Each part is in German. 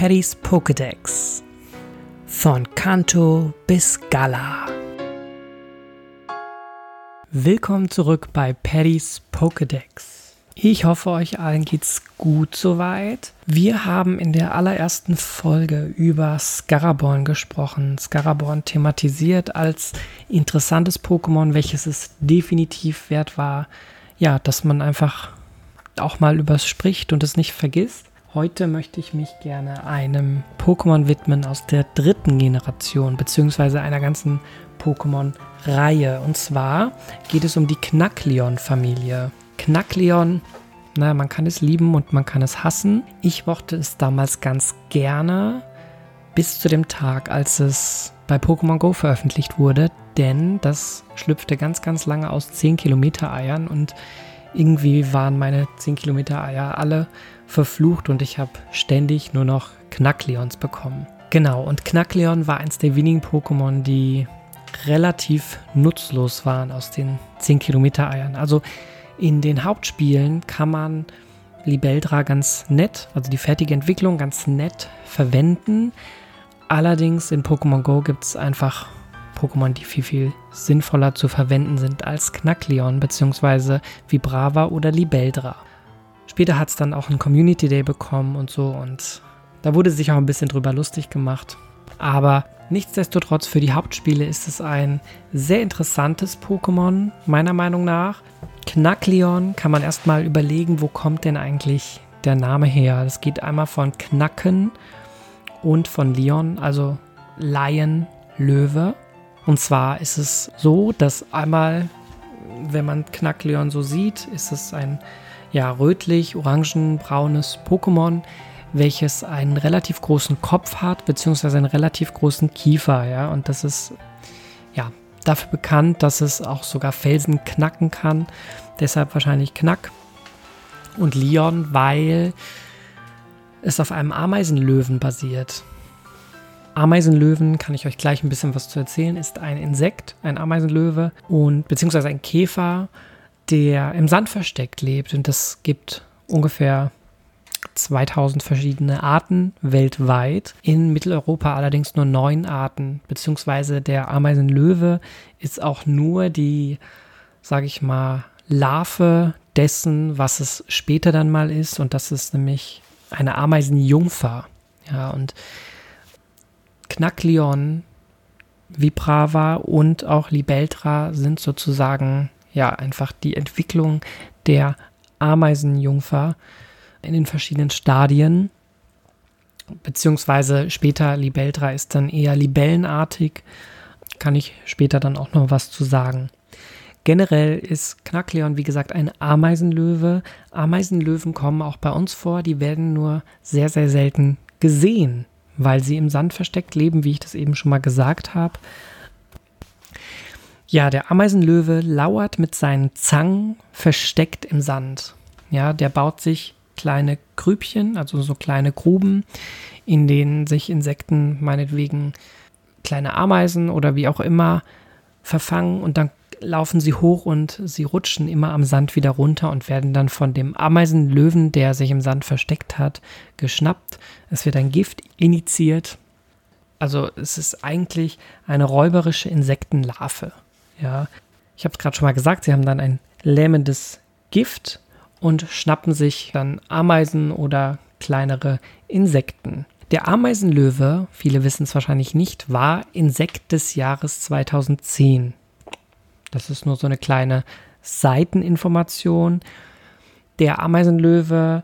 Paddys Pokédex. Von Kanto bis Gala. Willkommen zurück bei Paddys Pokédex. Ich hoffe, euch allen geht's gut soweit. Wir haben in der allerersten Folge über Scaraborn gesprochen. Scaraborn thematisiert als interessantes Pokémon, welches es definitiv wert war, ja, dass man einfach auch mal übers spricht und es nicht vergisst. Heute möchte ich mich gerne einem Pokémon widmen aus der dritten Generation, beziehungsweise einer ganzen Pokémon-Reihe. Und zwar geht es um die Knackleon-Familie. Knackleon, naja, man kann es lieben und man kann es hassen. Ich mochte es damals ganz gerne, bis zu dem Tag, als es bei Pokémon Go veröffentlicht wurde, denn das schlüpfte ganz, ganz lange aus 10 Kilometer Eiern und irgendwie waren meine 10 Kilometer Eier alle verflucht und ich habe ständig nur noch Knackleons bekommen. Genau, und Knackleon war eins der wenigen Pokémon, die relativ nutzlos waren aus den 10 Kilometer Eiern. Also in den Hauptspielen kann man Libeldra ganz nett, also die fertige Entwicklung ganz nett verwenden. Allerdings in Pokémon Go gibt es einfach Pokémon, die viel, viel sinnvoller zu verwenden sind als Knackleon bzw. Vibrava oder Libeldra. Später hat es dann auch einen Community Day bekommen und so und da wurde sich auch ein bisschen drüber lustig gemacht. Aber nichtsdestotrotz für die Hauptspiele ist es ein sehr interessantes Pokémon, meiner Meinung nach. Knackleon kann man erstmal überlegen, wo kommt denn eigentlich der Name her. Das geht einmal von Knacken und von Leon, also Lion, Löwe. Und zwar ist es so, dass einmal, wenn man Knackleon so sieht, ist es ein ja, rötlich-orangenbraunes Pokémon, welches einen relativ großen Kopf hat, beziehungsweise einen relativ großen Kiefer, ja. Und das ist ja dafür bekannt, dass es auch sogar Felsen knacken kann. Deshalb wahrscheinlich Knack. Und Leon, weil es auf einem Ameisenlöwen basiert. Ameisenlöwen, kann ich euch gleich ein bisschen was zu erzählen, ist ein Insekt, ein Ameisenlöwe und beziehungsweise ein Käfer, der im Sand versteckt lebt. Und das gibt ungefähr 2000 verschiedene Arten weltweit. In Mitteleuropa allerdings nur neun Arten, beziehungsweise der Ameisenlöwe ist auch nur die, sage ich mal, Larve dessen, was es später dann mal ist. Und das ist nämlich eine Ameisenjungfer. Ja, und Knackleon, Vibrava und auch Libeltra sind sozusagen ja einfach die Entwicklung der Ameisenjungfer in den verschiedenen Stadien. Beziehungsweise später Libeltra ist dann eher libellenartig. Kann ich später dann auch noch was zu sagen. Generell ist Knackleon, wie gesagt, ein Ameisenlöwe. Ameisenlöwen kommen auch bei uns vor, die werden nur sehr, sehr selten gesehen, weil sie im Sand versteckt leben, wie ich das eben schon mal gesagt habe. Ja, der Ameisenlöwe lauert mit seinen Zangen versteckt im Sand. Ja, der baut sich kleine Grübchen, also so kleine Gruben, in denen sich Insekten, meinetwegen kleine Ameisen oder wie auch immer, verfangen und dann laufen sie hoch und sie rutschen immer am Sand wieder runter und werden dann von dem Ameisenlöwen, der sich im Sand versteckt hat, geschnappt. Es wird ein Gift initiiert. Also es ist eigentlich eine räuberische Insektenlarve. Ja, ich habe es gerade schon mal gesagt, sie haben dann ein lähmendes Gift und schnappen sich dann Ameisen oder kleinere Insekten. Der Ameisenlöwe, viele wissen es wahrscheinlich nicht, war Insekt des Jahres 2010. Das ist nur so eine kleine Seiteninformation. Der Ameisenlöwe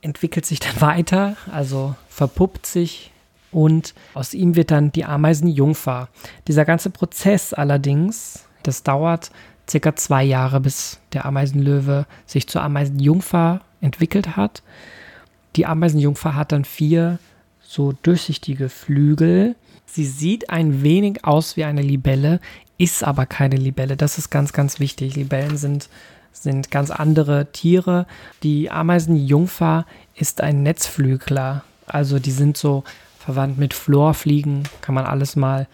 entwickelt sich dann weiter, also verpuppt sich und aus ihm wird dann die Ameisenjungfer. Dieser ganze Prozess allerdings das dauert circa zwei Jahre, bis der Ameisenlöwe sich zur Ameisenjungfer entwickelt hat. Die Ameisenjungfer hat dann vier so durchsichtige Flügel. Sie sieht ein wenig aus wie eine Libelle, ist aber keine Libelle. Das ist ganz, ganz wichtig. Libellen sind, sind ganz andere Tiere. Die Ameisenjungfer ist ein Netzflügler. Also die sind so verwandt mit Florfliegen, kann man alles mal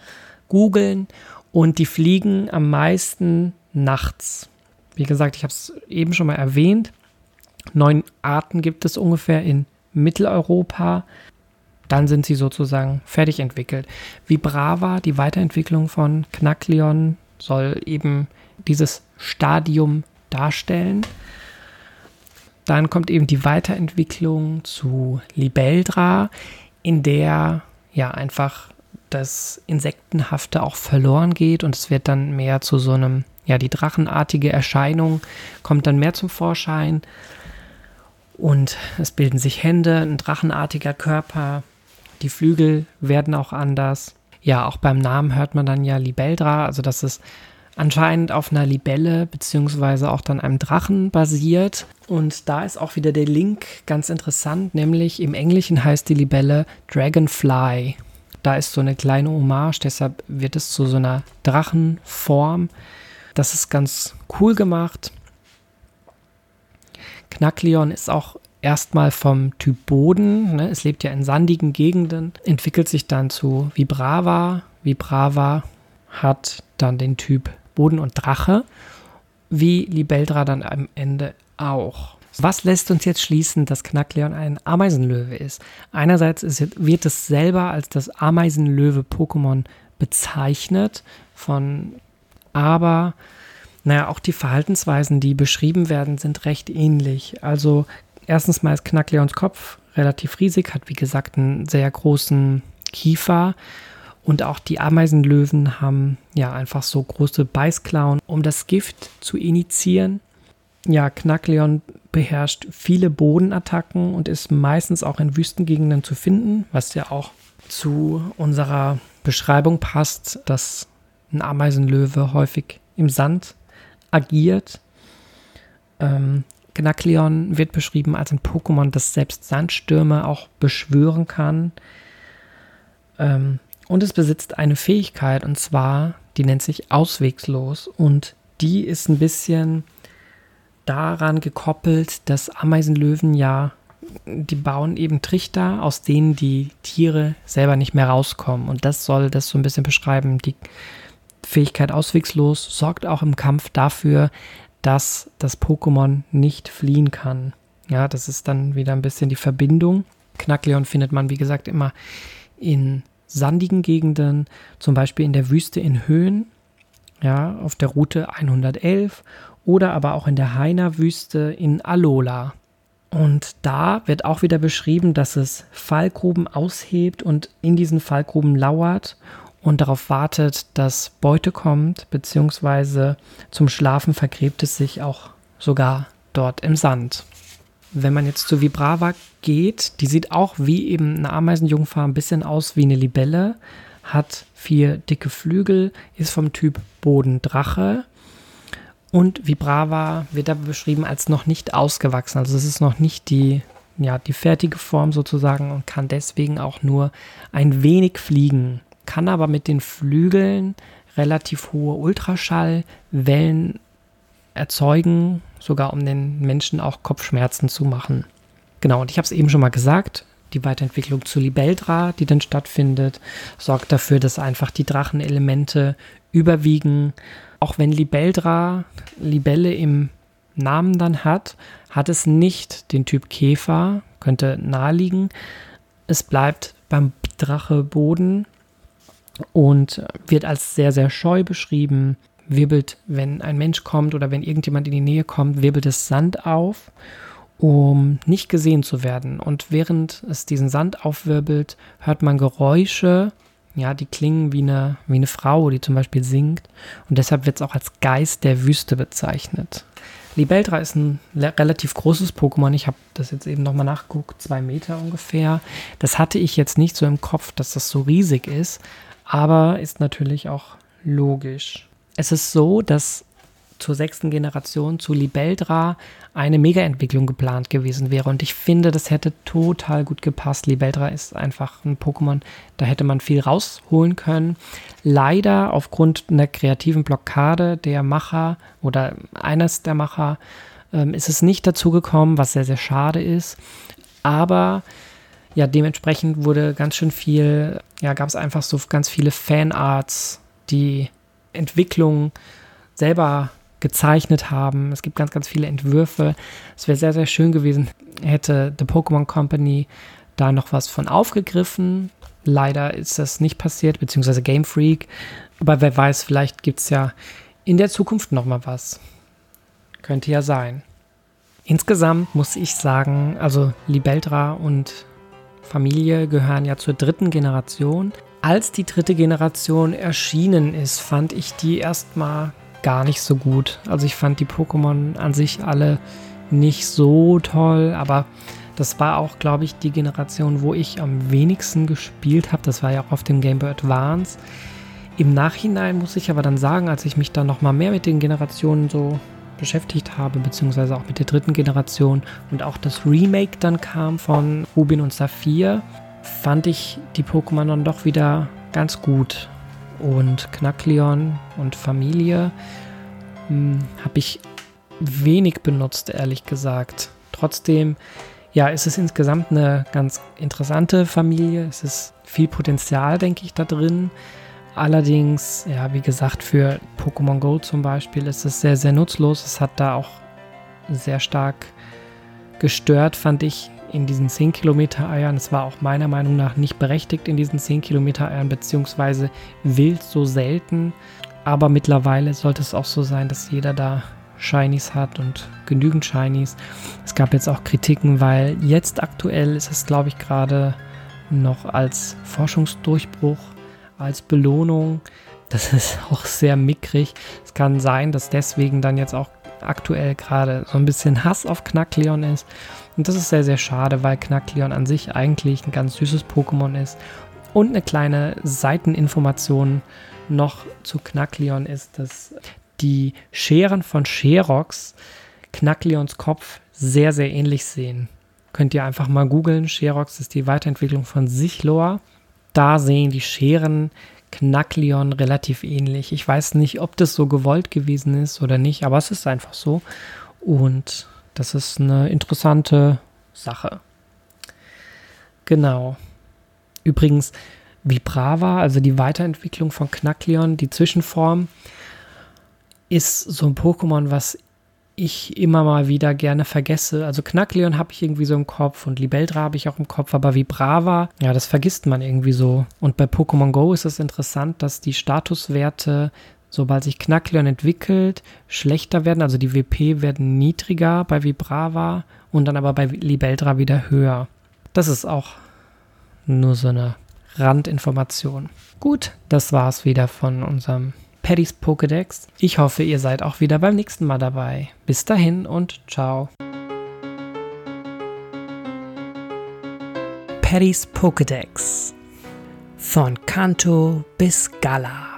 googeln. Und die fliegen am meisten nachts. Wie gesagt, ich habe es eben schon mal erwähnt. Neun Arten gibt es ungefähr in Mitteleuropa. Dann sind sie sozusagen fertig entwickelt. Vibrava, die Weiterentwicklung von Knackleon, soll eben dieses Stadium darstellen. Dann kommt eben die Weiterentwicklung zu Libeldra, in der ja einfach das Insektenhafte auch verloren geht und es wird dann mehr zu so einem, ja, die drachenartige Erscheinung kommt dann mehr zum Vorschein und es bilden sich Hände, ein drachenartiger Körper, die Flügel werden auch anders. Ja, auch beim Namen hört man dann ja Libeldra, also dass es anscheinend auf einer Libelle beziehungsweise auch dann einem Drachen basiert. Und da ist auch wieder der Link ganz interessant, nämlich im Englischen heißt die Libelle Dragonfly. Da ist so eine kleine Hommage, deshalb wird es zu so einer Drachenform. Das ist ganz cool gemacht. Knackleon ist auch erstmal vom Typ Boden. Ne? Es lebt ja in sandigen Gegenden, entwickelt sich dann zu Vibrava. Vibrava hat dann den Typ Boden und Drache, wie Libeldra dann am Ende auch. Was lässt uns jetzt schließen, dass Knackleon ein Ameisenlöwe ist? Einerseits ist, wird es selber als das Ameisenlöwe-Pokémon bezeichnet, von, aber naja, auch die Verhaltensweisen, die beschrieben werden, sind recht ähnlich. Also erstens mal ist Knackleons Kopf relativ riesig, hat wie gesagt einen sehr großen Kiefer und auch die Ameisenlöwen haben ja einfach so große Beißklauen, um das Gift zu initiieren. Ja, Knackleon beherrscht viele Bodenattacken und ist meistens auch in Wüstengegenden zu finden, was ja auch zu unserer Beschreibung passt, dass ein Ameisenlöwe häufig im Sand agiert. Ähm, Knackleon wird beschrieben als ein Pokémon, das selbst Sandstürme auch beschwören kann. Ähm, und es besitzt eine Fähigkeit, und zwar, die nennt sich auswegslos. Und die ist ein bisschen daran gekoppelt, dass Ameisenlöwen ja, die bauen eben Trichter, aus denen die Tiere selber nicht mehr rauskommen. Und das soll das so ein bisschen beschreiben. Die Fähigkeit auswegslos sorgt auch im Kampf dafür, dass das Pokémon nicht fliehen kann. Ja, das ist dann wieder ein bisschen die Verbindung. Knackleon findet man, wie gesagt, immer in sandigen Gegenden, zum Beispiel in der Wüste in Höhen, ja, auf der Route 111 oder aber auch in der Haina-Wüste in Alola. Und da wird auch wieder beschrieben, dass es Fallgruben aushebt und in diesen Fallgruben lauert und darauf wartet, dass Beute kommt, beziehungsweise zum Schlafen vergräbt es sich auch sogar dort im Sand. Wenn man jetzt zu Vibrava geht, die sieht auch wie eben eine Ameisenjungfer ein bisschen aus wie eine Libelle, hat vier dicke Flügel, ist vom Typ Bodendrache und Vibrava wird da beschrieben als noch nicht ausgewachsen. Also es ist noch nicht die, ja, die fertige Form sozusagen und kann deswegen auch nur ein wenig fliegen, kann aber mit den Flügeln relativ hohe Ultraschallwellen erzeugen, sogar um den Menschen auch Kopfschmerzen zu machen. Genau, und ich habe es eben schon mal gesagt, die Weiterentwicklung zu Libeldra, die dann stattfindet, sorgt dafür, dass einfach die Drachenelemente überwiegen. Auch wenn Libeldra Libelle im Namen dann hat, hat es nicht den Typ Käfer, könnte naheliegen. Es bleibt beim Drache Boden und wird als sehr, sehr scheu beschrieben wirbelt, wenn ein Mensch kommt oder wenn irgendjemand in die Nähe kommt, wirbelt es Sand auf, um nicht gesehen zu werden. Und während es diesen Sand aufwirbelt, hört man Geräusche, ja, die klingen wie eine, wie eine Frau, die zum Beispiel singt. Und deshalb wird es auch als Geist der Wüste bezeichnet. Libeldra ist ein relativ großes Pokémon. Ich habe das jetzt eben nochmal nachgeguckt, zwei Meter ungefähr. Das hatte ich jetzt nicht so im Kopf, dass das so riesig ist, aber ist natürlich auch logisch. Es ist so, dass zur sechsten Generation, zu Libeldra, eine Mega-Entwicklung geplant gewesen wäre. Und ich finde, das hätte total gut gepasst. Libeldra ist einfach ein Pokémon, da hätte man viel rausholen können. Leider aufgrund einer kreativen Blockade der Macher oder eines der Macher ähm, ist es nicht dazu gekommen, was sehr, sehr schade ist. Aber ja, dementsprechend wurde ganz schön viel, ja, gab es einfach so ganz viele Fanarts, die Entwicklung selber gezeichnet haben. Es gibt ganz, ganz viele Entwürfe. Es wäre sehr, sehr schön gewesen, hätte The Pokémon Company da noch was von aufgegriffen. Leider ist das nicht passiert, beziehungsweise Game Freak. Aber wer weiß, vielleicht gibt es ja in der Zukunft noch mal was. Könnte ja sein. Insgesamt muss ich sagen, also Libeldra und Familie gehören ja zur dritten Generation. Als die dritte Generation erschienen ist, fand ich die erstmal gar nicht so gut. Also ich fand die Pokémon an sich alle nicht so toll, aber das war auch, glaube ich, die Generation, wo ich am wenigsten gespielt habe. Das war ja auch auf dem Game Boy Advance. Im Nachhinein muss ich aber dann sagen, als ich mich dann nochmal mehr mit den Generationen so beschäftigt habe, beziehungsweise auch mit der dritten Generation und auch das Remake dann kam von Rubin und Saphir, fand ich die Pokémon dann doch wieder ganz gut. Und Knackleon und Familie hm, habe ich wenig benutzt, ehrlich gesagt. Trotzdem, ja, ist es insgesamt eine ganz interessante Familie. Es ist viel Potenzial, denke ich, da drin. Allerdings, ja, wie gesagt, für Pokémon Go zum Beispiel ist es sehr, sehr nutzlos. Es hat da auch sehr stark gestört, fand ich, in diesen 10 Kilometer Eiern. Es war auch meiner Meinung nach nicht berechtigt in diesen 10 Kilometer Eiern, beziehungsweise wild so selten. Aber mittlerweile sollte es auch so sein, dass jeder da Shinies hat und genügend Shinies. Es gab jetzt auch Kritiken, weil jetzt aktuell ist es, glaube ich, gerade noch als Forschungsdurchbruch, als Belohnung. Das ist auch sehr mickrig. Es kann sein, dass deswegen dann jetzt auch aktuell gerade so ein bisschen Hass auf Knackleon ist. Und das ist sehr, sehr schade, weil Knackleon an sich eigentlich ein ganz süßes Pokémon ist. Und eine kleine Seiteninformation noch zu Knackleon ist, dass die Scheren von Sherox Knackleons Kopf sehr, sehr ähnlich sehen. Könnt ihr einfach mal googeln. Sherox ist die Weiterentwicklung von Sichlor. Da sehen die Scheren Knackleon relativ ähnlich. Ich weiß nicht, ob das so gewollt gewesen ist oder nicht, aber es ist einfach so. Und das ist eine interessante Sache. Genau. Übrigens, Vibrava, also die Weiterentwicklung von Knackleon, die Zwischenform, ist so ein Pokémon, was ich immer mal wieder gerne vergesse. Also Knackleon habe ich irgendwie so im Kopf und Libeldra habe ich auch im Kopf, aber Vibrava, ja, das vergisst man irgendwie so. Und bei Pokémon Go ist es interessant, dass die Statuswerte, sobald sich Knackleon entwickelt, schlechter werden. Also die WP werden niedriger bei Vibrava und dann aber bei Libeldra wieder höher. Das ist auch nur so eine Randinformation. Gut, das war es wieder von unserem Paddys Pokédex. Ich hoffe, ihr seid auch wieder beim nächsten Mal dabei. Bis dahin und ciao. Paddys Pokédex. Von Kanto bis Gala.